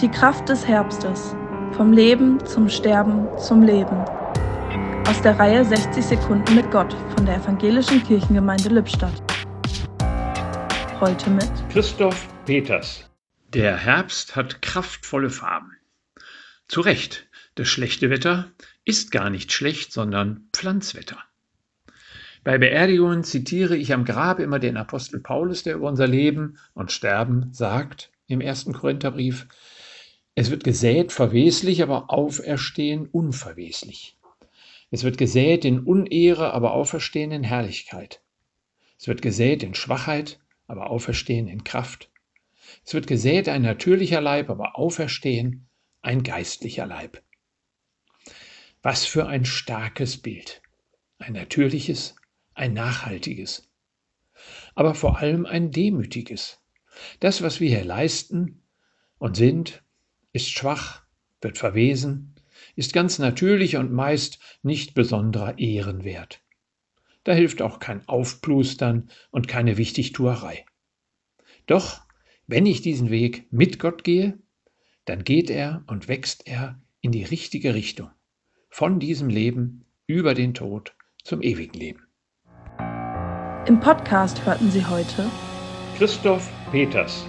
Die Kraft des Herbstes. Vom Leben zum Sterben zum Leben. Aus der Reihe 60 Sekunden mit Gott von der Evangelischen Kirchengemeinde Lippstadt. Heute mit Christoph Peters. Der Herbst hat kraftvolle Farben. Zu Recht, das schlechte Wetter ist gar nicht schlecht, sondern Pflanzwetter. Bei Beerdigungen zitiere ich am Grab immer den Apostel Paulus, der über unser Leben und Sterben sagt im ersten Korintherbrief, es wird gesät verweslich, aber auferstehen unverweslich. Es wird gesät in Unehre, aber auferstehen in Herrlichkeit. Es wird gesät in Schwachheit, aber auferstehen in Kraft. Es wird gesät ein natürlicher Leib, aber auferstehen ein geistlicher Leib. Was für ein starkes Bild. Ein natürliches, ein nachhaltiges, aber vor allem ein demütiges. Das, was wir hier leisten und sind, ist schwach, wird verwesen, ist ganz natürlich und meist nicht besonderer Ehrenwert. Da hilft auch kein Aufplustern und keine Wichtigtuerei. Doch, wenn ich diesen Weg mit Gott gehe, dann geht er und wächst er in die richtige Richtung. Von diesem Leben über den Tod zum ewigen Leben. Im Podcast hörten Sie heute Christoph Peters